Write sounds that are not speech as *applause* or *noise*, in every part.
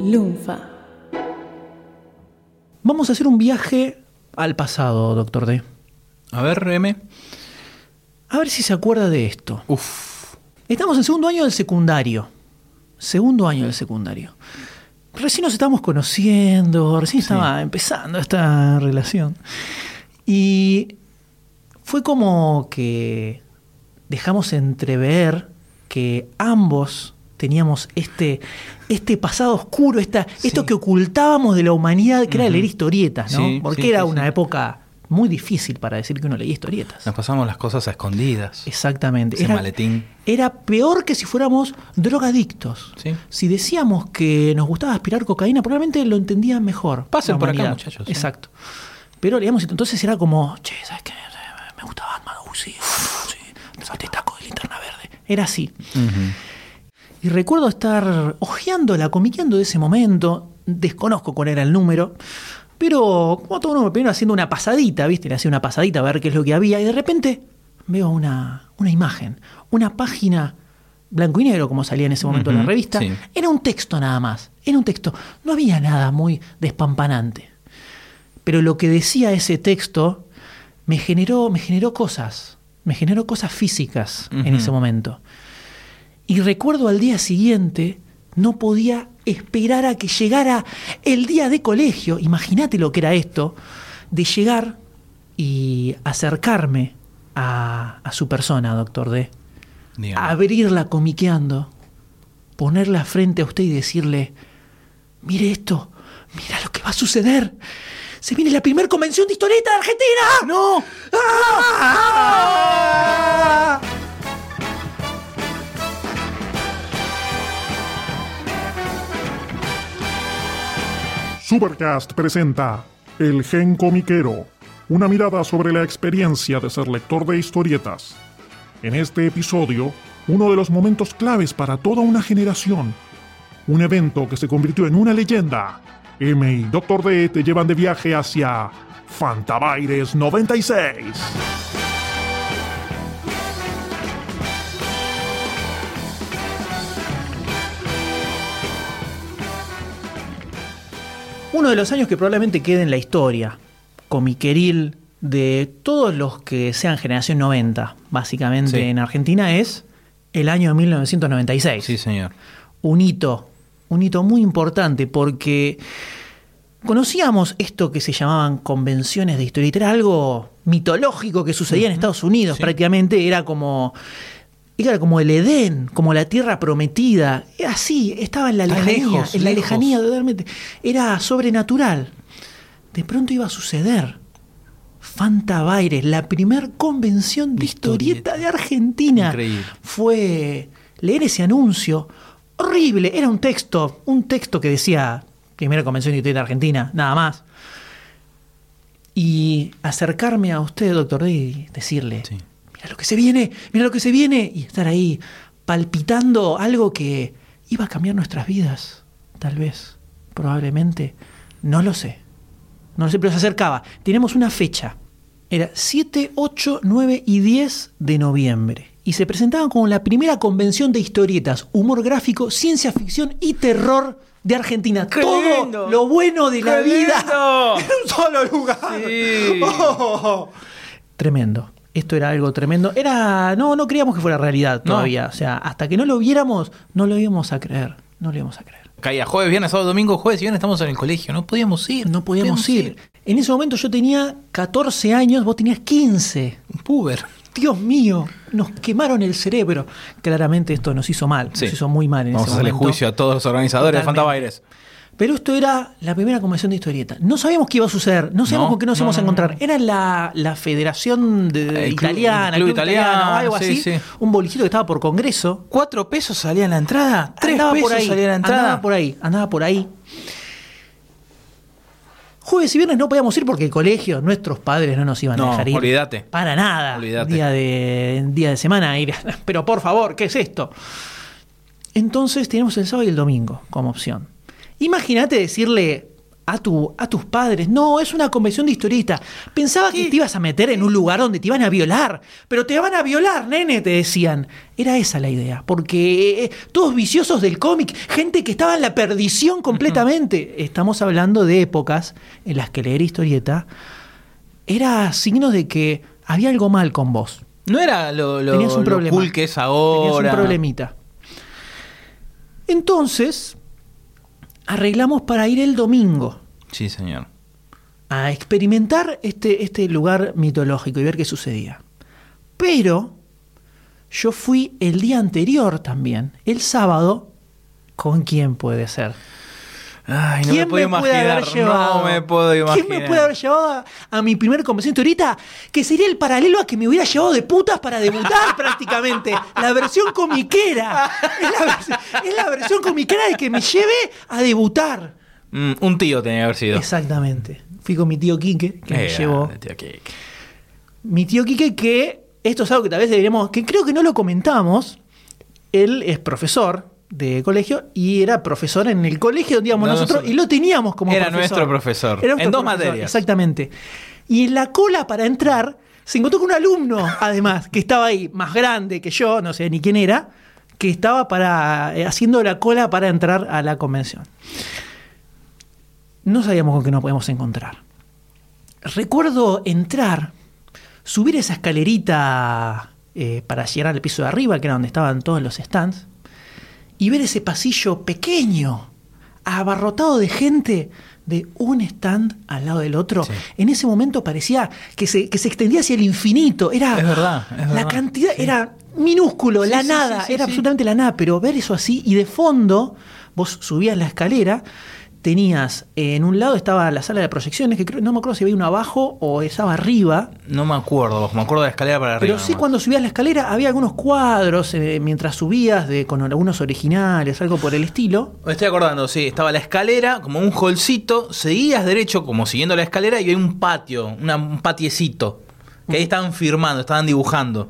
Lunfa. Vamos a hacer un viaje al pasado, doctor D. A ver, M. A ver si se acuerda de esto. Uf. Estamos en segundo año del secundario. Segundo año del secundario. Recién nos estamos conociendo, recién estaba empezando esta relación. Y fue como que dejamos entrever que ambos teníamos este, este pasado oscuro, esta, esto que ocultábamos de la humanidad, que era leer historietas, ¿no? Sí, Porque sí, era sí, una sí. época muy difícil para decir que uno leía historietas. Nos pasamos las cosas a escondidas. Exactamente. Ese maletín. era peor que si fuéramos drogadictos. Sí. Si decíamos que nos gustaba aspirar cocaína, probablemente lo entendían mejor. Pasen por acá, muchachos, sí. Exacto. Pero leíamos, entonces era como, che, ¿sabes qué? Me gusta Batman, uh, sí, uh, sí. Te taco de linterna verde. Era así. Y recuerdo estar hojeándola, comiqueando de ese momento. Desconozco cuál era el número. Pero como todo uno primero haciendo una pasadita, ¿viste? Le hacía una pasadita a ver qué es lo que había. Y de repente veo una, una imagen, una página blanco y negro, como salía en ese momento en la revista. sí. Era un texto nada más. Era un texto. No había nada muy despampanante. Pero lo que decía ese texto me generó, me generó cosas. Me generó cosas físicas en ese momento. Y recuerdo al día siguiente, no podía esperar a que llegara el día de colegio. Imagínate lo que era esto, de llegar y acercarme a, a su persona, doctor D. Abrirla comiqueando, ponerla frente a usted y decirle, mire esto, mira lo que va a suceder. Se viene la primera convención de historieta de Argentina. ¡No! ¡Ah! Supercast presenta El Gen Comiquero, una mirada sobre la experiencia de ser lector de historietas. En este episodio, uno de los momentos claves para toda una generación. Un evento que se convirtió en una leyenda. M y Dr. D te llevan de viaje hacia Fantabaires 96. Uno de los años que probablemente quede en la historia, comiqueril de todos los que sean generación 90, básicamente Sí. en Argentina, es el año 1996. Sí, señor. Un hito, un hito muy importante porque conocíamos esto que se llamaban convenciones de historieta, era algo mitológico que sucedía en Estados Unidos Sí. prácticamente, era como... Era como el Edén, como la tierra prometida. Era así, estaba en la lejanía, lejos, en la lejos. lejanía totalmente. Era sobrenatural. De pronto iba a suceder. Fantabaires, la primer convención de historieta historieta. de Argentina. Increíble. Fue leer ese anuncio. Horrible. Era un texto, un texto que decía primera convención de historieta de Argentina, nada más. Y acercarme a usted, doctor D, y decirle, Sí. Mira lo que se viene, mira lo que se viene, y estar ahí palpitando algo que iba a cambiar nuestras vidas, tal vez, probablemente, no lo sé, no lo sé, pero se acercaba. Tenemos una fecha, era 7, 8, 9 y 10 de noviembre, y se presentaban como la primera convención de historietas, humor gráfico, ciencia ficción y terror de Argentina. ¡Qué Todo lindo! lo bueno de la ¡Qué vida lindo! *laughs* en un solo lugar. Sí. *laughs* Oh. Tremendo. Esto era algo tremendo. Era. No, no creíamos que fuera realidad No. todavía. O sea, hasta que no lo viéramos, no lo íbamos a creer. No lo íbamos a creer. Caía jueves, viernes, sábado, domingo, jueves y viernes estamos en el colegio. No podíamos ir. No podíamos ir. En ese momento yo tenía 14 años, vos tenías 15. Un puber. Dios mío, nos quemaron el cerebro. Claramente esto nos hizo mal, Sí. nos hizo muy mal en Vamos a hacerle momento. juicio a todos los organizadores de Totalmente. Fantabaires. Pero esto era la primera convención de historieta. No sabíamos qué iba a suceder, no sabíamos No, con qué nos no, íbamos a encontrar. Era la, la Federación de, El club- Italiana, el club italiano, italiano, algo sí, así. sí. Un bolijito que estaba por Congreso. ¿Cuatro pesos salía en la entrada? ¿Tres andaba pesos por ahí, salía en la entrada? Andaba por ahí, andaba por ahí. Jueves y viernes no podíamos ir porque el colegio, nuestros padres no nos iban a dejar ir. olvídate. Para nada. Olvídate. Día de, día de semana ir. *laughs* Pero por favor, ¿qué es esto? Entonces tenemos el sábado y el domingo como opción. Imagínate decirle a, tu, a tus padres. No, es una convención de historieta. Pensaba que te ibas a meter en un lugar donde te iban a violar. Pero te van a violar, nene, te decían. Era esa la idea. Porque eh, todos viciosos del cómic, gente que estaba en la perdición completamente. Estamos hablando de épocas en las que leer historieta era signo de que había algo mal con vos. No era lo, lo, Tenías un lo problema. cool que es Tenías ahora. un problemita. Entonces, arreglamos para ir el domingo Sí, señor. a experimentar este, este lugar mitológico y ver qué sucedía. Pero yo fui el día anterior también, el sábado, ¿con quién puede ser? Ay, no me ¿Quién puedo puede haber imaginar. llevado? No me puedo imaginar. ¿Quién me puede haber llevado a, a mi primer convención ahorita? Que sería el paralelo a que me hubiera llevado de putas para debutar *laughs* prácticamente. La versión comiquera. Es la, vers- es la versión comiquera de que me lleve a debutar. Mm, un tío tenía que haber sido. Exactamente. Fui con mi tío Quique, que me Eh, llevó. tío Kik. Mi tío Quique, que esto es algo que tal vez deberíamos, que creo que no lo comentamos. Él es profesor de colegio y era profesor en el colegio donde íbamos No, nosotros y lo teníamos como Era profesor. nuestro profesor. Era nuestro En dos profesor, materias. Exactamente. Y en la cola para entrar se encontró con un alumno, *laughs* además, que estaba ahí, más grande que yo, no sé ni quién era, que estaba para eh, haciendo la cola para entrar a la convención. No sabíamos con qué nos podíamos encontrar. Recuerdo entrar, subir esa escalerita eh, para llegar al piso de arriba, que era donde estaban todos los stands, y ver ese pasillo pequeño, abarrotado de gente, de un stand al lado del otro. Sí. En ese momento parecía que se, que se extendía hacia el infinito. Era, Es verdad, es La verdad. cantidad Sí. era minúsculo, Sí, la nada, era absolutamente la nada, pero ver eso así y de fondo, vos subías la escalera, tenías, eh, en un lado estaba la sala de proyecciones, que creo, no me acuerdo si había uno abajo o estaba arriba, No me acuerdo, me acuerdo de la escalera para arriba. pero sí nomás. cuando subías la escalera había algunos cuadros eh, mientras subías de, con algunos originales, algo por el estilo. Me estoy acordando, sí, estaba la escalera, como un holcito, seguías derecho, como siguiendo la escalera, y hay un patio, una- un patiecito. Que ahí estaban firmando, estaban dibujando.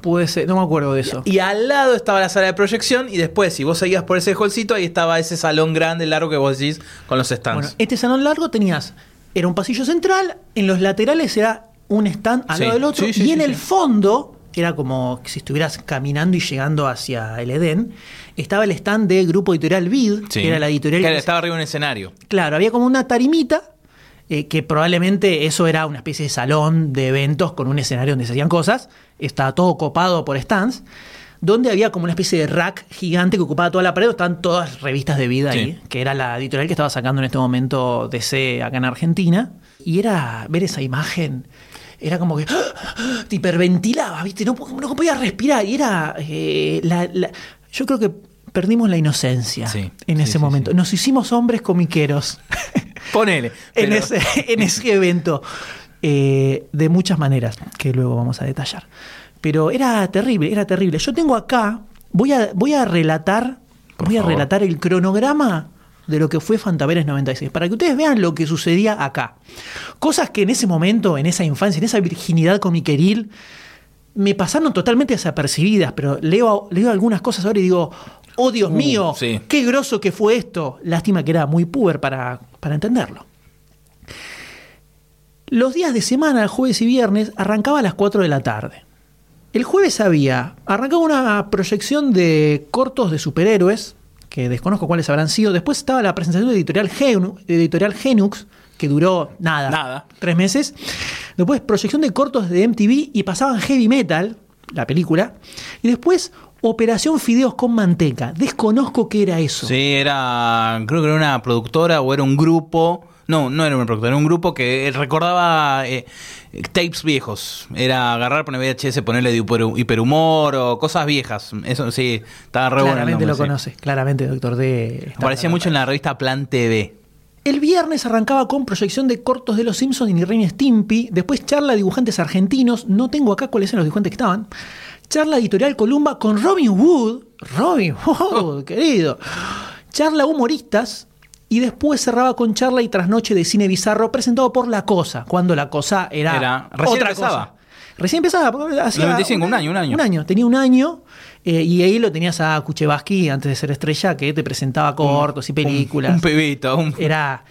Puede ser, no me acuerdo de eso. Y al lado estaba la sala de proyección, y después, si vos seguías por ese holcito, ahí estaba ese salón grande, largo que vos decís, con los stands. Bueno, este salón largo tenías, era un pasillo central, en los laterales era un stand al Sí, lado del otro, sí, sí, y en el fondo, era como si estuvieras caminando y llegando hacia el Edén, estaba el stand de Grupo Editorial Vid, que era la editorial Que que estaba arriba en un escenario. Claro, había como una tarimita, eh, que probablemente eso era una especie de salón de eventos con un escenario donde se hacían cosas. Estaba todo copado por stands, donde había como una especie de rack gigante que ocupaba toda la pared. Estaban todas revistas de vida ahí, que era la editorial que estaba sacando en este momento DC acá en Argentina. Y era ver esa imagen. Era como que te hiperventilaba, ¿viste? No, no podía respirar. Y era. eh, la- la- yo creo que perdimos la inocencia Sí, en sí, ese sí, momento. Nos hicimos hombres comiqueros *laughs* Ponele. en, ese, en ese evento. eh, de muchas maneras, que luego vamos a detallar. Pero era terrible, era terrible. Yo tengo acá, voy a, voy a relatar, Por voy a relatar el cronograma de lo que fue Fantaveres 96, para que ustedes vean lo que sucedía acá. Cosas que en ese momento, en esa infancia, en esa virginidad comiqueril, me pasaron totalmente desapercibidas, pero leo, leo algunas cosas ahora y digo, oh Dios Uh, mío, sí. qué groso que fue esto. Lástima que era muy puber para, para entenderlo. Los días de semana, jueves y viernes, arrancaba a las 4 de la tarde. El jueves había, arrancaba una proyección de cortos de superhéroes, que desconozco cuáles habrán sido. Después estaba la presentación de editorial, Genu- editorial Genux, que duró nada, Nada. tres meses. Después proyección de cortos de MTV y pasaban Heavy Metal, la película. Y después Operación Fideos con Manteca. Desconozco qué era eso. Sí, era. Creo que era una productora o era un grupo. No, no era una productora, era un grupo que recordaba eh, tapes viejos. Era agarrar, poner VHS, ponerle hiperhumor o cosas viejas. Eso sí, estaba re bueno. claramente lo sí. conoce, claramente Doctor D. Aparecía mucho en la revista Plan TV. El viernes arrancaba con proyección de cortos de Los Simpsons y Ren Stimpy. Después charla de dibujantes argentinos. No tengo acá cuáles eran los dibujantes que estaban. Charla editorial Columba con Robin Wood. Robin *laughs* Wood, querido. Charla humoristas. Y después cerraba con charla y trasnoche de cine bizarro presentado por La Cosa, cuando La Cosa era, Era- recién otra empezaba. cosa. Recién empezaba. hacía 95, un año, un año. Un año, tenía un año. eh, y ahí lo tenías a Kuchevaski antes de ser estrella, que te presentaba cortos y películas. Un, un pibito. un- *laughs* Era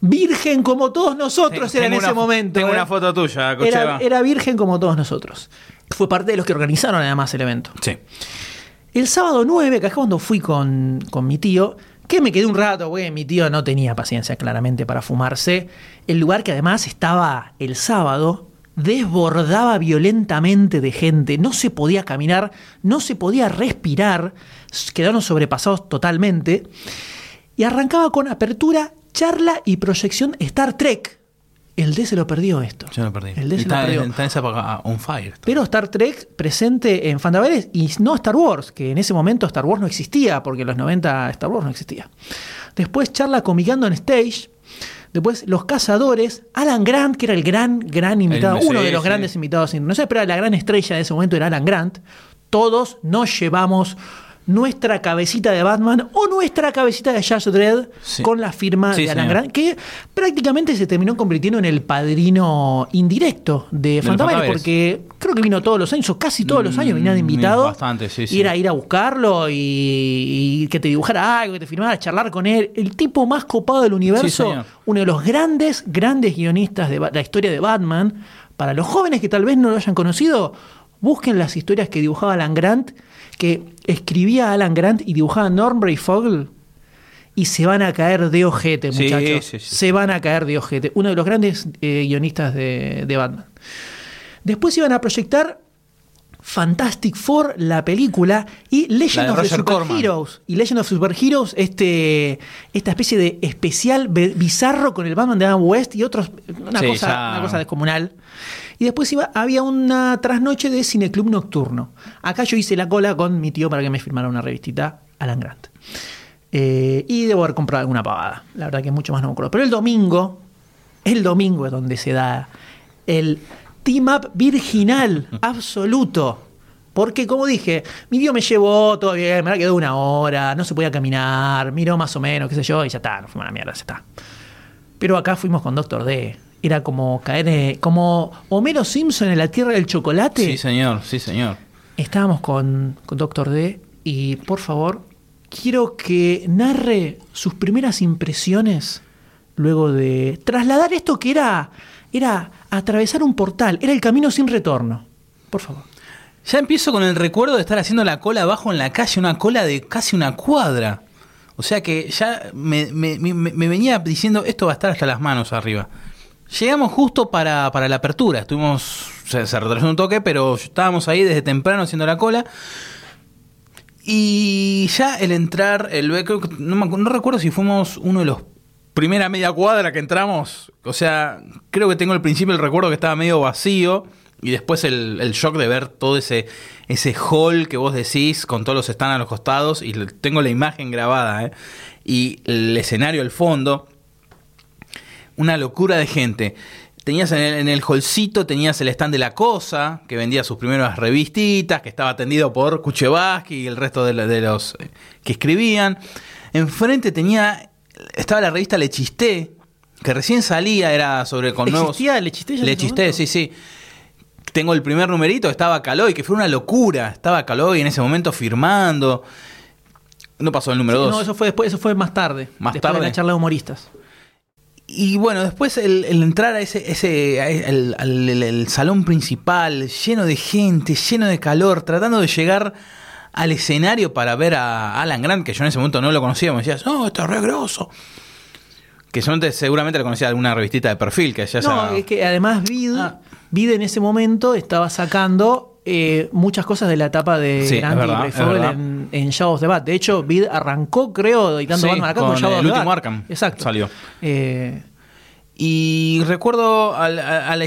Virgen como todos nosotros era en ese momento. Tengo ¿eh? una foto tuya, Cocheva. era, era virgen como todos nosotros. Fue parte de los que organizaron además el evento. Sí. El sábado 9, que es cuando fui con, con mi tío, que me quedé un rato, porque mi tío no tenía paciencia claramente para fumarse. El lugar que además estaba el sábado desbordaba violentamente de gente, no se podía caminar, no se podía respirar, quedaron sobrepasados totalmente. Y arrancaba con apertura, charla y proyección Star Trek. El D se lo perdió esto. Yo lo perdí. El D se lo perdió. está en esa época on fire. Pero Star Trek presente en Fantaveres y no Star Wars, que en ese momento Star Wars no existía, porque en los 90 Star Wars no existía. Después charla comicando en stage. Después Los Cazadores, Alan Grant, que era el gran, gran invitado, uno de los grandes invitados. No sé, pero la gran estrella de ese momento era Alan Grant. Todos nos llevamos nuestra cabecita de Batman o nuestra cabecita de Judge Dredd Sí. con la firma Sí, de Alan. Grant, que prácticamente se terminó convirtiendo en el padrino indirecto de Fantaveres. porque creo que vino todos los años, o casi todos los años venía de Mm, invitado. bastante, sí. Y era ir a buscarlo y, y que te dibujara algo, que te firmara, charlar con él. El tipo más copado del universo, uno de los grandes, grandes guionistas de la historia de Batman. Para los jóvenes que tal vez no lo hayan conocido, busquen las historias que dibujaba Alan Grant, que escribía Alan Grant y dibujaba Norm Fogel y se van a caer de ojete, Sí, muchachos. sí, sí. Se van a caer de ojete. Uno de los grandes eh, guionistas de, de Batman. Después iban a proyectar Fantastic Four, la película, y Legend of the Roger Super Corman. Heroes. Y Legend of Super Heroes, este, esta especie de especial bizarro con el Batman de Adam West y otros. Una, Sí, cosa, ya. una cosa descomunal. Y después iba, había una trasnoche de cineclub nocturno. Acá yo hice la cola con mi tío para que me firmara una revistita, Alan Grant. Eh, y debo haber comprado alguna pavada. La verdad que mucho más no me acuerdo. Pero el domingo, el domingo es donde se da el team up virginal *laughs* absoluto. Porque, como dije, mi tío me llevó, todo bien, me la quedó una hora, no se podía caminar, miró más o menos, qué sé yo, y ya está, no fuimos a la mierda, ya está. Pero acá fuimos con Doctor D. Era como caer, eh, como Homero Simpson en la Tierra del Chocolate. Sí, señor, sí, señor. Estábamos con, con Doctor D y por favor, quiero que narre sus primeras impresiones luego de trasladar esto que era, era atravesar un portal, era el camino sin retorno. Por favor. Ya empiezo con el recuerdo de estar haciendo la cola abajo en la calle, una cola de casi una cuadra. O sea que ya me, me- me- me venía diciendo esto va a estar hasta las manos arriba. Llegamos justo para, para la apertura. Estuvimos. Se, se retrasó un toque, pero estábamos ahí desde temprano haciendo la cola. Y ya el entrar, el creo que- no, recuerdo si fuimos uno de los primera media cuadra que entramos. O sea, creo que tengo al principio el recuerdo que estaba medio vacío. Y después el, shock de ver todo ese, ese hall que vos decís con todos los stands a los costados. Y tengo la imagen grabada, ¿eh? Y el escenario al fondo. Una locura de gente. Tenías en el, en el hallcito, tenías el stand de La Cosa, que vendía sus primeras revistitas, que estaba atendido por Kuchevaski y el resto de, los eh, que escribían. Enfrente tenía, estaba la revista Le Chisté, que recién salía, era sobre con nuevos... ¿Existía Le Chisté ya Le Chisté, sí, sí. Tengo el primer numerito, estaba Caloy, que fue una locura. Estaba Caloy en ese momento firmando. No pasó el número 2. No, eso fue después, eso fue más tarde. Más después tarde. de la charla de humoristas. Y bueno, después el, el entrar a ese, ese a- el, al- el- el salón principal, lleno de gente, lleno de calor, tratando de llegar al escenario para ver a Alan Grant, que yo en ese momento no lo conocía, me decías, no, esto es re grosso. Que seguramente, seguramente lo conocía de alguna revistita de perfil, que ya No, es que además Vid, Ah. Vid en ese momento estaba sacando eh, muchas cosas de la etapa de Sí, es Grant y verdad, Fogel en, en Shadows of the Bat. De hecho, Vid arrancó, creo, editando Sí, Batman acá con con el of the último Bat. Arkham Exacto. salió. Eh, Y recuerdo a, a la,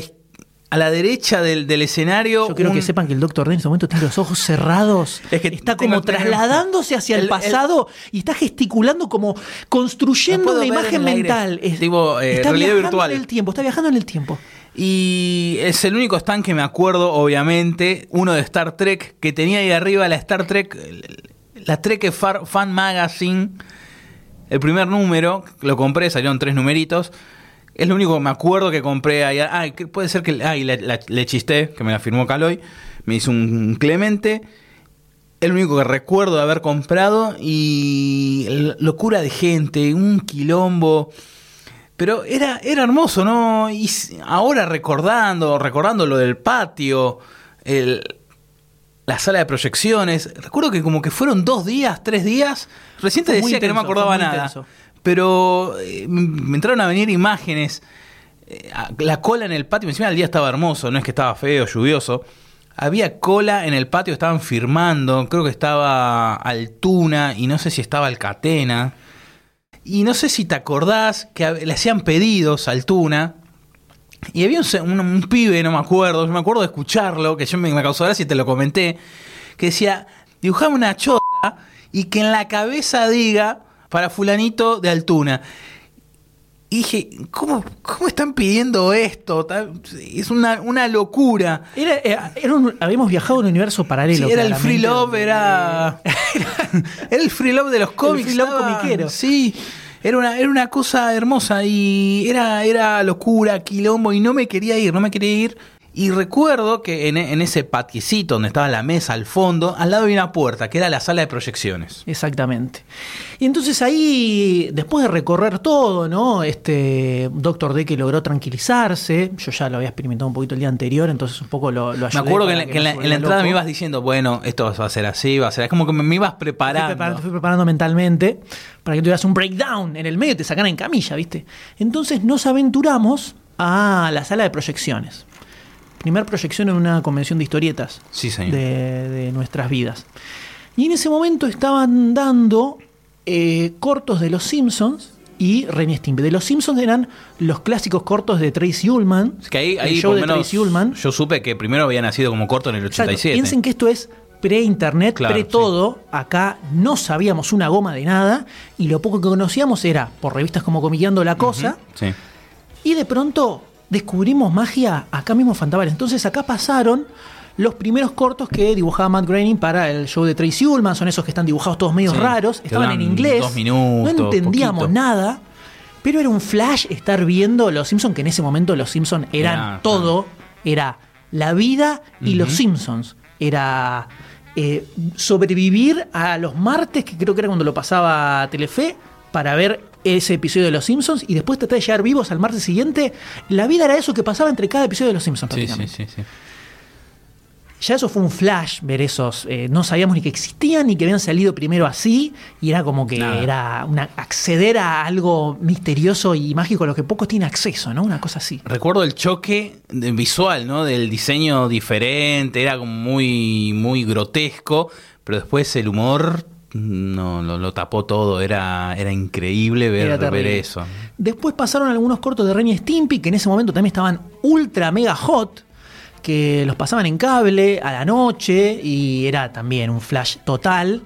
a la derecha del, del escenario. yo quiero un- que sepan que el Doctor D en ese momento tiene los ojos cerrados. *laughs* Es que está como trasladándose hacia el, el- el- pasado y está gesticulando como construyendo una imagen mental. Es- Tipo, eh, está realidad virtual. en el tiempo, está viajando en el tiempo. Y es el único stand que me acuerdo, obviamente, uno de Star Trek, que tenía ahí arriba la Star Trek, la Trek Fan Magazine, el primer número, lo compré, salieron tres numeritos. Es lo único que me acuerdo que compré ahí. Ah, puede ser que ah, le chisté, que me la firmó Caloy, me hizo un Clemente. El único que recuerdo de haber comprado y locura de gente, un quilombo. Pero era, era hermoso, ¿no? Y ahora recordando, recordando lo del patio, el, la sala de proyecciones, recuerdo que como que fueron dos días, tres días. Recién te decía que no me acordaba nada. intenso. Pero eh, me entraron a venir imágenes. eh, La cola en el patio, encima el día estaba hermoso, no es que estaba feo, lluvioso. Había cola en el patio, estaban firmando, creo que estaba Altuna y no sé si estaba Alcatena. Y no sé si te acordás que le hacían pedidos a Altuna. Y había un- un pibe, no me acuerdo, yo me acuerdo de escucharlo, que yo me, me causó gracia y te lo comenté, que decía, dibujame una chota y que en la cabeza diga para fulanito de Altuna. Y dije, ¿cómo, cómo están pidiendo esto? Es una, una locura. Era, era- era un- habíamos viajado a un universo paralelo. Sí, era el free love, era. *laughs* era el free love de los cómics. free love estaba- comiquero. Sí. Era una, era una cosa hermosa y era, era locura, quilombo, y no me quería ir, no me quería ir. Y recuerdo que en, en ese patiecito donde estaba la mesa al fondo, al lado había una puerta, que era la sala de proyecciones. Exactamente. Y entonces ahí, después de recorrer todo, ¿no? Este Doctor D que logró tranquilizarse. Yo ya lo había experimentado un poquito el día anterior, entonces un poco lo, lo Me ayudé acuerdo que en la, que en la- no se en la volviera entrada me ibas diciendo, bueno, esto va a ser así, va a ser así. Como que me, me ibas Fui preparando. preparando, fui preparando mentalmente para que tuvieras un breakdown en el medio y te sacaran en camilla, ¿viste? Entonces nos aventuramos a la sala de proyecciones. Primer proyección en una convención de historietas Sí, señor. de, de nuestras vidas. Y en ese momento estaban dando eh, cortos de Los Simpsons y Ren Stimpy. De Los Simpsons eran los clásicos cortos de Tracy Ullman. Es que ahí, ahí show por de menos Tracy Ullman. yo supe que primero había nacido como corto en el Exacto. 87. Piensen que esto es pre-internet, Claro, pre-todo. Acá no sabíamos una goma de nada y lo poco que conocíamos era por revistas como Comiqueando la Cosa. Sí. Y de pronto descubrimos magia acá mismo en. Entonces acá pasaron los primeros cortos que dibujaba Matt Groening para el show de Tracy Ullman. Son esos que están dibujados todos medio Sí, raros. Estaban en inglés. dos minutos, no entendíamos poquito. nada. Pero era un flash estar viendo Los Simpsons, que en ese momento Los Simpsons eran Era, todo. Era la vida y Los Simpsons. Era eh, sobrevivir a los martes, que creo que era cuando lo pasaba Telefe, para ver ese episodio de Los Simpsons y después tratar de llegar vivos al martes siguiente. La vida era eso que pasaba entre cada episodio de Los Simpsons. Sí, sí, sí, sí. Ya eso fue un flash ver esos. eh, no sabíamos ni que existían ni que habían salido primero así. Y era como que Nada. era una, acceder a algo misterioso y mágico a lo que pocos tienen acceso, ¿no? Una cosa así. Recuerdo el choque visual, ¿no? Del diseño diferente, era como muy, muy grotesco, pero después el humor no lo, lo tapó todo, era, era increíble ver, Era ver eso. Después pasaron algunos cortos de Ren y Stimpy, que en ese momento también estaban ultra mega hot, que los pasaban en cable a la noche y era también un flash total.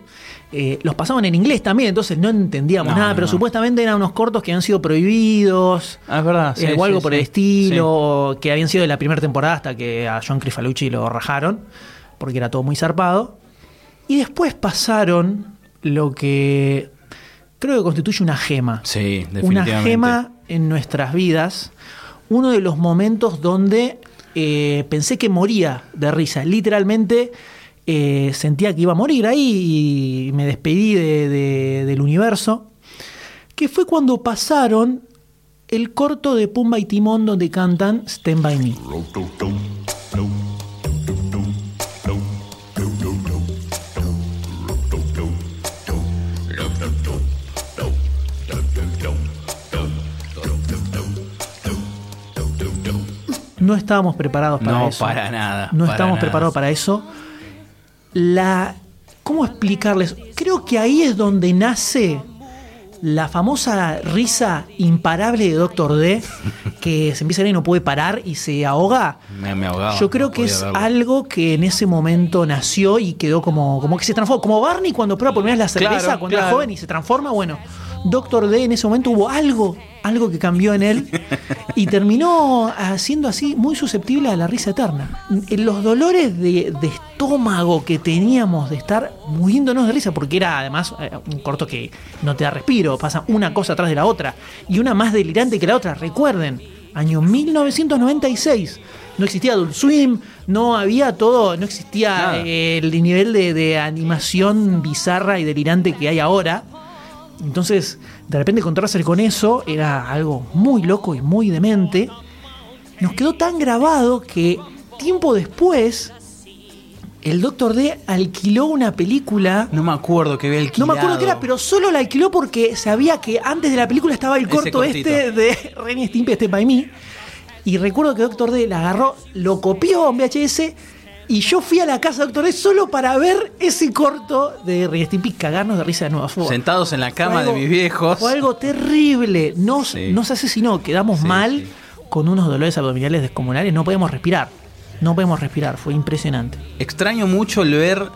Eh, los pasaban en inglés también, entonces no entendíamos No, nada, no, pero no. supuestamente eran unos cortos que habían sido prohibidos. Ah, es verdad. sí, eh, o algo sí, por el estilo, que habían sido de la primera temporada hasta que a John Crifalucci lo rajaron, porque era todo muy zarpado. Y después pasaron lo que creo que constituye una gema. Sí, Una definitivamente. gema en nuestras vidas. Uno de los momentos donde eh, pensé que moría de risa. Literalmente eh, sentía que iba a morir ahí y me despedí de- de- del universo. Que fue cuando pasaron el corto de Pumba y Timón donde cantan Stand By Me. No estábamos preparados para No, eso. para nada, No para estábamos nada. preparados para eso. La. ¿Cómo explicarles? Creo que ahí es donde nace la famosa risa imparable de Doctor D, que se empieza a ver y no puede parar y se ahoga. Me, me ahogaba. Yo creo no que es verlo. algo que en ese momento nació y quedó como, como que se transformó. Como Barney cuando prueba por primera vez la cerveza Claro, cuando era joven y se transforma. Bueno, Doctor D en ese momento hubo algo, algo que cambió en él y terminó haciendo así muy susceptible a la risa eterna. Los dolores de, de estómago que teníamos de estar muriéndonos de risa, porque era además eh, un corto que no te da respiro, pasa una cosa atrás de la otra y una más delirante que la otra. Recuerden, año 1996. No existía Adult Swim, no había todo, no existía eh, el nivel de, de animación bizarra y delirante que hay ahora. Entonces, de repente encontrarse con eso era algo muy loco y muy demente. Nos quedó tan grabado que tiempo después el Doctor D alquiló una película. No me acuerdo que había alquilado. No me acuerdo qué era, pero solo la alquiló porque sabía que antes de la película estaba el corto este de *laughs* Renny Stimpy, este by Me. Y recuerdo que Doctor D la agarró, lo copió en VHS y yo fui a la casa de Doctor D solo para ver ese corto de Stimpy cagarnos de risa de nuevo. Fue- Sentados en la cama algo- de mis viejos. Fue algo terrible. Nos, Sí. nos asesinó, quedamos Sí, mal sí. con unos dolores abdominales descomunales, no podemos respirar. No podemos respirar, fue impresionante. Extraño mucho el ver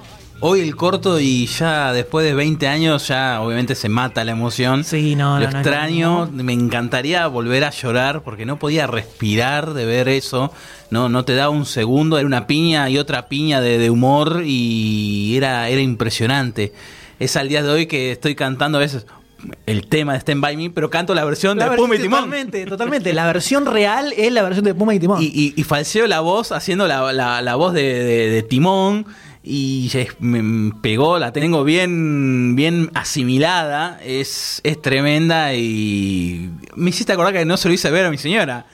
hoy el corto y ya después de 20 años ya obviamente se mata la emoción. Sí, no, Lo no, no, extraño, no, me encantaría volver a llorar porque no podía respirar de ver eso. No, no te daba un segundo, era una piña y otra piña de, de humor y era, era impresionante. Es al día de hoy que estoy cantando a veces el tema de Stand By Me, pero canto la versión La de versión- Puma y Timón. Totalmente, totalmente. La versión real es la versión de Puma y Timón. Y, y, y falseo la voz haciendo la, la- la voz de, de- de Timón y es- me, pegó, la tengo bien, bien asimilada, es, es tremenda y me hiciste acordar que no se lo hice ver a mi señora.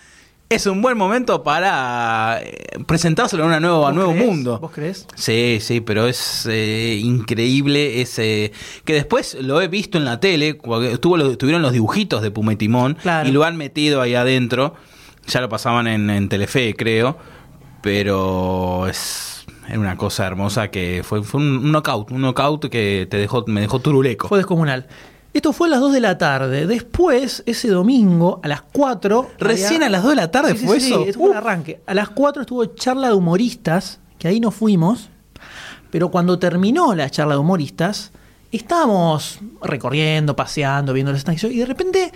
Es un buen momento para eh, presentárselo a, una nuevo, mundo. ¿Vos crees? Sí, sí, pero es eh, increíble ese que después lo he visto en la tele, estuvo los, estuvieron los dibujitos de Puma y Timón Claro. y lo han metido ahí adentro. Ya lo pasaban en, en Telefe, creo, pero es era una cosa hermosa que fue, fue un, knockout, un knockout que te dejó me dejó turuleco. Fue descomunal. Esto fue a las 2 de la tarde. Después, ese domingo, a las 4. Recién había- a las 2 de la tarde Sí, sí, fue sí, eso. fue el Uh. arranque. A las 4 estuvo charla de humoristas, que ahí no fuimos. Pero cuando terminó la charla de humoristas, estábamos recorriendo, paseando, viendo los stands y de repente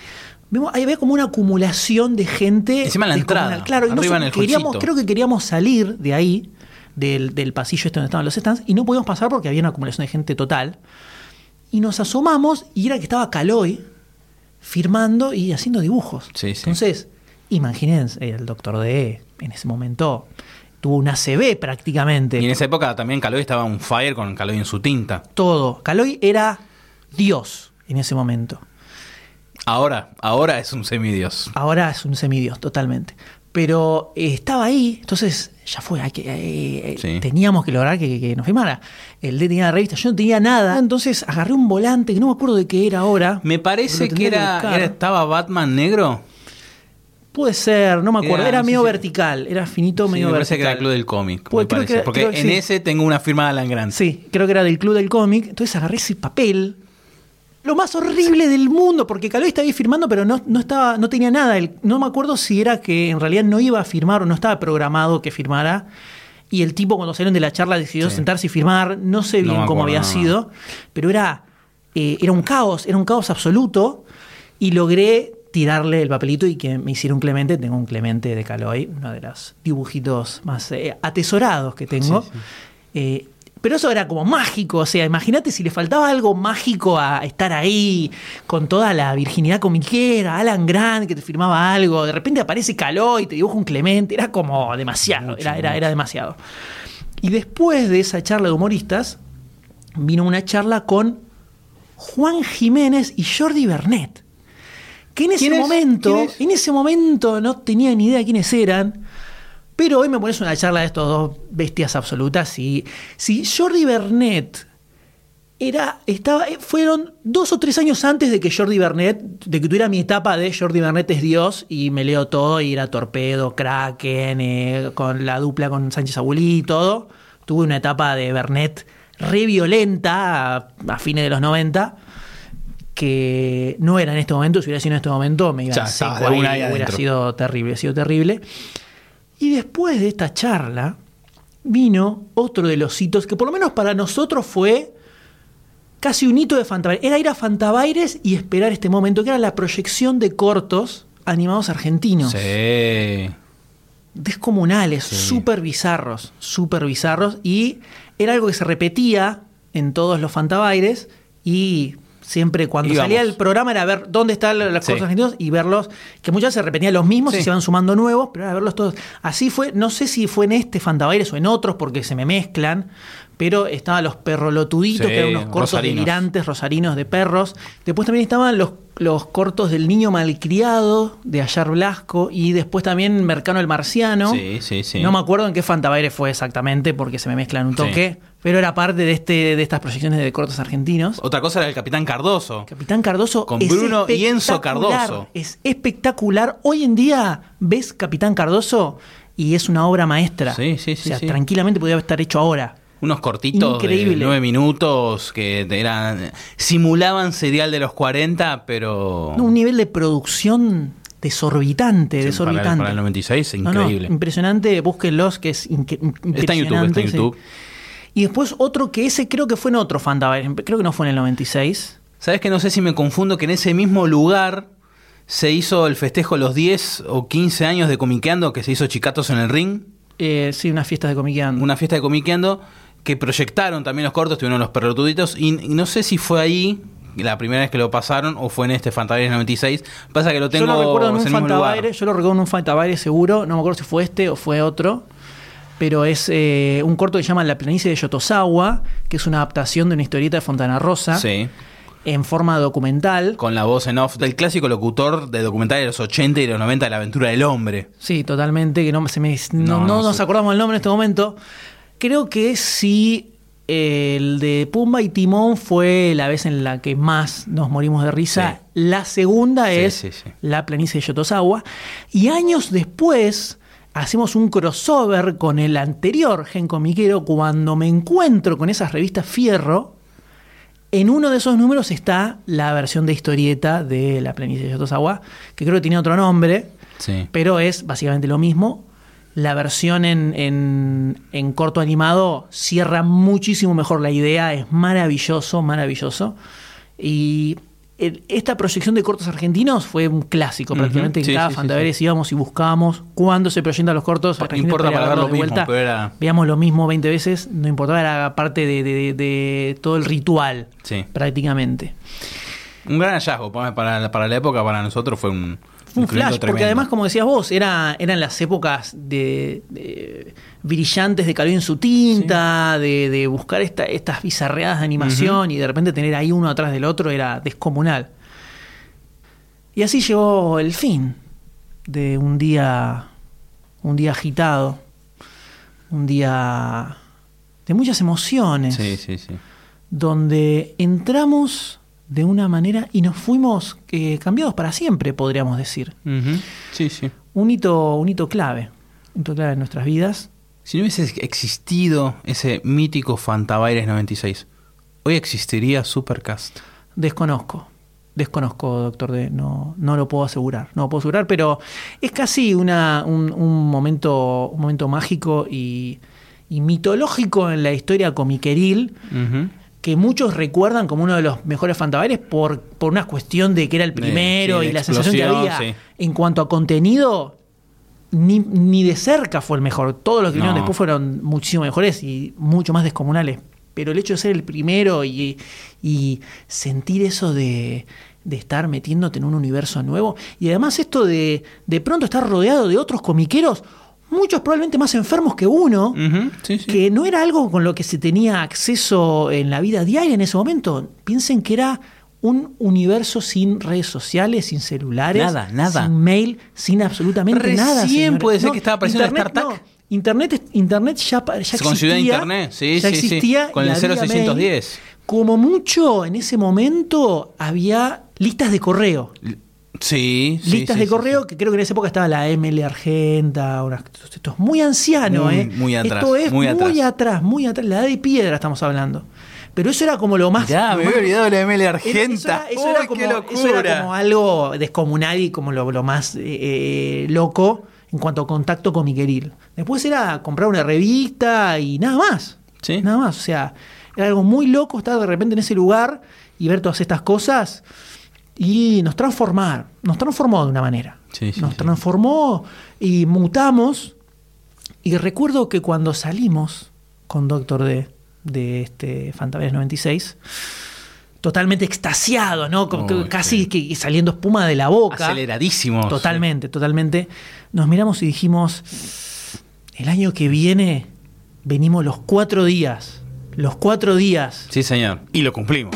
vemos, ahí había como una acumulación de gente. Encima en la entrada, Claro, y nosotros en el queríamos, creo que queríamos salir de ahí, del, del pasillo este donde estaban los stands, y no podíamos pasar porque había una acumulación de gente total. Y nos asomamos y era que estaba Caloy firmando y haciendo dibujos. Sí, sí. Entonces, imagínense, el doctor D en ese momento tuvo una CB prácticamente. Y en esa época también Caloy estaba on fire con Caloy en su tinta. Todo. Caloy era Dios en ese momento. Ahora, ahora es un semidios. Ahora es un semidios, totalmente. Pero eh, estaba ahí, entonces ya fue, hay que, eh, eh, Sí. teníamos que lograr que, que nos firmara. El D tenía la revista, yo no tenía nada, entonces agarré un volante que no me acuerdo de qué era ahora. Me parece que era, estaba Batman negro. Puede ser, no me acuerdo. Era, Era, no medio vertical, era finito, Sí, medio me parece vertical. que era el Club del Cómic. Pues me parece, que- porque creo en sí. ese tengo una firma de Alan Grant. Sí, creo que era del Club del Cómic. Entonces agarré ese papel. Lo más horrible del mundo, porque Caloy estaba ahí firmando, pero no, no, estaba, no tenía nada. El- no me acuerdo si era que en realidad no iba a firmar o no estaba programado que firmara. Y el tipo, cuando salieron de la charla, decidió Sí. sentarse y firmar. No sé bien cómo había sido, pero era, eh, era un caos, era un caos absoluto. Y logré tirarle el papelito y que me hiciera un Clemente. Tengo un Clemente de Caloy, uno de los dibujitos más eh, atesorados que tengo. Sí, sí. Eh, pero eso era como mágico, o sea, imagínate si le faltaba algo mágico a estar ahí con toda la virginidad comiquera, Alan Grant que te firmaba algo, de repente aparece Caló y te dibuja un Clemente, era como demasiado, era, era, era demasiado. Y después de esa charla de humoristas, vino una charla con Juan Jiménez y Jordi Bernet. Que en ese momento, en ese momento no tenía ni idea quiénes eran. Pero hoy me pones una charla de estos dos bestias absolutas y si Jordi Bernet era, estaba, eh, fueron dos o tres años antes de que Jordi Bernet, de que tuviera mi etapa de Jordi Bernet es Dios y me leo todo y era Torpedo, Kraken, eh, con la dupla con Sánchez Abulí y todo. Tuve una etapa de Bernet re violenta a, a fines de los 90 que no era en este momento, si hubiera sido en este momento me iba a seco ahí, hubiera sido terrible, sido terrible. Y después de esta charla vino otro de los hitos que por lo menos para nosotros fue casi un hito de Fantabaires. Era ir a Fantabaires y esperar este momento, que era la proyección de cortos animados argentinos. Sí. Descomunales, Sí. súper bizarros, súper bizarros. Y era algo que se repetía en todos los Fantabaires y siempre cuando Íbamos. salía el programa era ver dónde están los Sí. cortos argentinos y verlos, que muchas veces se repetían los mismos y se iban sumando nuevos, pero era verlos todos. Así fue, no sé si fue en este Fantabaires o en otros porque se me mezclan, pero estaban los perrolotuditos, Sí, que eran unos cortos rosarinos. delirantes, rosarinos de perros. Después también estaban los, los cortos del niño malcriado de Ayar Blasco y después también Mercano el Marciano. Sí, sí, sí. No me acuerdo en qué Fantabaire fue exactamente porque se me mezclan un toque, pero era parte de, este, de estas proyecciones de cortos argentinos. Otra cosa era el Capitán Cardoso. Capitán Cardoso Con es Bruno y Enzo Cardoso. Es espectacular. Hoy en día ves Capitán Cardoso y es una obra maestra. Sí, sí, sí, O sea, sí. tranquilamente podría estar hecho ahora. Unos cortitos de Increíble. nueve minutos que eran simulaban serial de los 40, pero No, un nivel de producción desorbitante, Sí, desorbitante. Para, el- para el 96, No, no, increíble. impresionante, búsquenlos, que es impresionante. Está en YouTube, está en sí. YouTube. Y después otro que ese creo que fue en otro Fantabaire, creo que no fue en el 96. ¿Sabes que no sé si me confundo que en ese mismo lugar se hizo el festejo los 10 o 15 años de Comiqueando que se hizo Chicatos en el Ring? Eh, sí, unas fiestas de comiqueando. Una fiesta de Comiqueando que proyectaron también los cortos, tuvieron los perrotuditos y, y no sé si fue ahí la primera vez que lo pasaron o fue en este Fantabaires 96. Pasa que lo tengo yo lo recuerdo en un el mismo lugar. Fantabaire, yo lo recuerdo en un Fantabaire seguro, no me acuerdo si fue este o fue otro, pero es eh, un corto que se llama La planicie de Yotosawa, que es una adaptación de una historieta de Fontana Rosa Sí, en forma documental. con la voz en off del clásico locutor de documentales de los 80 y los 90 de la aventura del hombre. Sí, totalmente, que no, se me, no, No, no no nos acordamos el nombre en este momento. Creo que sí, eh, el de Pumba y Timón fue la vez en la que más nos morimos de risa. Sí. La segunda Sí, es sí. La planicie de Yotosawa. Y años después hacemos un crossover con el anterior Gen Comiquero cuando me encuentro con esas revistas Fierro. En uno de esos números está la versión de historieta de La planicie de Yotosawa, que creo que tiene otro nombre pero es básicamente lo mismo. La versión en, en- en corto animado cierra muchísimo mejor la idea, es maravilloso, maravilloso. Y el- esta proyección de cortos argentinos fue un clásico, prácticamente sí, en cada sí, sí, Fantaveres íbamos y buscábamos cuándo se proyectan los cortos argentinos importa para ver lo de mismo, pero era- Veamos lo mismo 20 veces, no importaba, era parte de, de- de todo el ritual, Sí. prácticamente. Un gran hallazgo para, para, la época, para nosotros fue un, un flash, porque además, como decías vos, era, eran las épocas de, de brillantes de Calvin en su tinta, de, de buscar esta- estas bizarreadas de animación y de repente tener ahí uno atrás del otro era descomunal. Y así llegó el fin de un día, un día agitado, un día de muchas emociones Sí, sí, sí. donde entramos de una manera y nos fuimos eh, cambiados para siempre, podríamos decir. Sí, sí. Un hito, un hito clave, un hito clave en nuestras vidas. Si no hubiese existido ese mítico Fantabaires 96, hoy existiría Supercast. Desconozco, desconozco, doctor D, no, no lo puedo asegurar, no lo puedo asegurar, pero es casi una, un, un momento, un momento mágico y, y mitológico en la historia comiqueril Ujú. Que muchos recuerdan como uno de los mejores Fantabaires por, por una cuestión de que era el primero sí, y la sensación que había. sí. En cuanto a contenido, ni, ni de cerca fue el mejor. Todos los que vinieron después fueron muchísimo mejores y mucho más descomunales. Pero el hecho de ser el primero y, y sentir eso de, de estar metiéndote en un universo nuevo. Y además esto de de pronto estar rodeado de otros comiqueros, muchos probablemente más enfermos que uno. Sí, sí. que no era algo con lo que se tenía acceso en la vida diaria en ese momento. Piensen que era un universo sin redes sociales, sin celulares, Nada, nada. sin mail, sin absolutamente Recién nada. señores. puede ser que estaba apareciendo Internet, no, Internet, Internet ya, ya Se existía. considera Internet, sí, ya sí, sí. existía Con el había 0610. mail. Como mucho, en ese momento había listas de correo. Sí, listas sí, de sí, correo, sí. que creo que en esa época estaba la ML Argenta, una- esto es muy anciano, Muy, ¿eh? muy atrás, Esto es muy muy, atrás. atrás. muy atrás, la edad de piedra estamos hablando. Pero eso era como lo más... Lo me había olvidado de la ML era- Argenta. Eso era, eso Uy, era qué como, locura. eso era como algo descomunal y como lo, lo más eh, eh, loco en cuanto a contacto con Miguelil. Después era comprar una revista y nada más. Sí. Nada más. O sea, era algo muy loco estar de repente en ese lugar y ver todas estas cosas y nos transformar. Nos transformó de una manera. Sí, sí, nos sí. transformó y mutamos. Y recuerdo que cuando salimos con Doctor D de este Fantaveres 96, totalmente extasiado, ¿no? Casi que saliendo espuma de la boca. Aceleradísimos. Totalmente, totalmente. Nos miramos y dijimos, el año que viene venimos los cuatro días Los cuatro días. Sí, señor. Y lo cumplimos.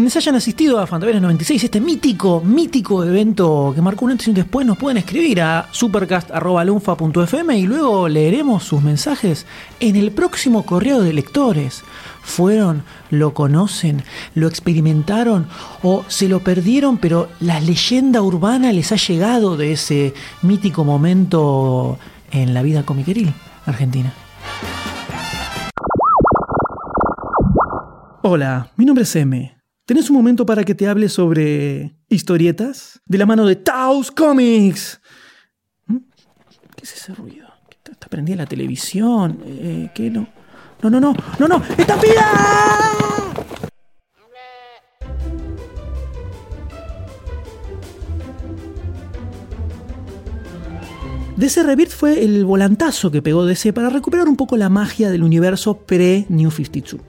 Quienes hayan asistido a Fantaveras 96, este mítico, mítico evento que marcó un antes y un después, nos pueden escribir a supercast.lunfa.fm y luego leeremos sus mensajes en el próximo correo de lectores. ¿Fueron? ¿Lo conocen? ¿Lo experimentaron? ¿O se lo perdieron pero la leyenda urbana les ha llegado de ese mítico momento en la vida comiqueril argentina? Hola, mi nombre es M. ¿Tenés un momento para que te hable sobre historietas? De la mano de Taos Comics. ¿Mm? ¿Qué es ese ruido? ¿Está, prendida la televisión? Eh, ¿Qué no? No, no, no, no, no. DC Rebirth fue el volantazo que pegó DC para recuperar un poco la magia del universo pre-New 52.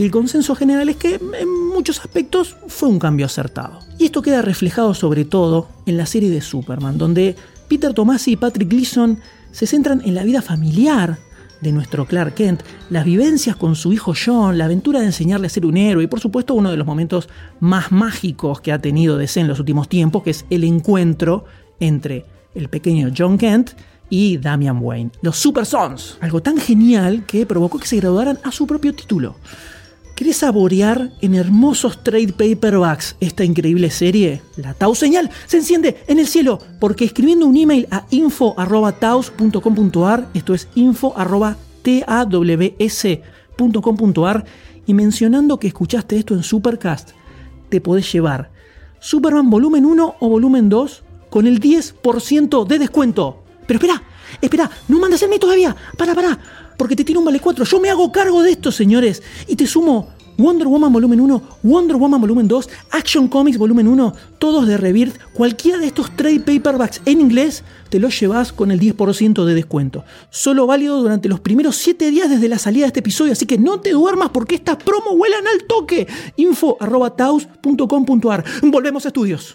Y el consenso general es que en muchos aspectos fue un cambio acertado. Y esto queda reflejado sobre todo en la serie de Superman, donde Peter Tomasi y Patrick Gleason se centran en la vida familiar de nuestro Clark Kent, las vivencias con su hijo John, la aventura de enseñarle a ser un héroe y por supuesto uno de los momentos más mágicos que ha tenido DC en los últimos tiempos, que es el encuentro entre el pequeño John Kent y Damian Wayne, los Super Sons, algo tan genial que provocó que se graduaran a su propio título. ¿Querés saborear en hermosos trade paperbacks esta increíble serie? La Tau señal se enciende en el cielo porque escribiendo un email a info.taus.com.ar, esto es info.taws.com.ar y mencionando que escuchaste esto en Supercast, te podés llevar Superman volumen 1 o volumen 2 con el 10% de descuento. Pero espera, espera, no mandes el mail todavía. Para, para porque te tiene un vale 4. Yo me hago cargo de esto, señores. Y te sumo Wonder Woman Volumen 1, Wonder Woman Volumen 2, Action Comics Volumen 1, todos de Rebirth. Cualquiera de estos trade paperbacks en inglés te los llevas con el 10% de descuento. Solo válido durante los primeros 7 días desde la salida de este episodio, así que no te duermas porque estas promos vuelan al toque. info.taus.com.ar. Volvemos a estudios.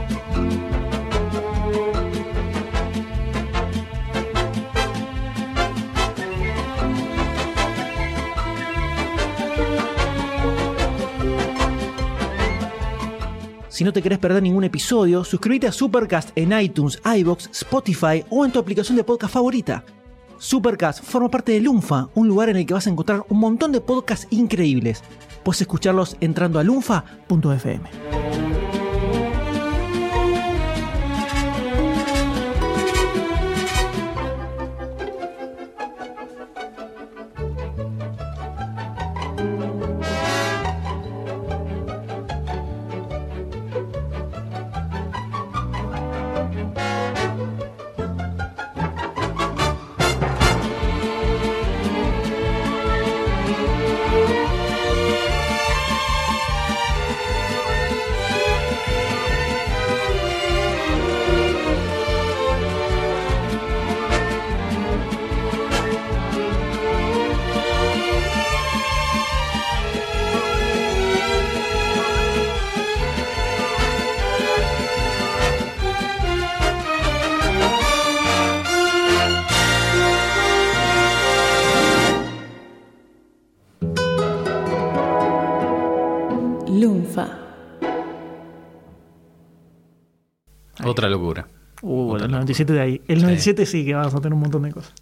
Si no te querés perder ningún episodio, suscríbete a Supercast en iTunes, iBox, Spotify o en tu aplicación de podcast favorita. Supercast forma parte de Lunfa, un lugar en el que vas a encontrar un montón de podcasts increíbles. Puedes escucharlos entrando a lunfa.fm. Otra locura. Uh, Otra el 97 de ahí. El 97 sí que vamos a tener un montón de cosas.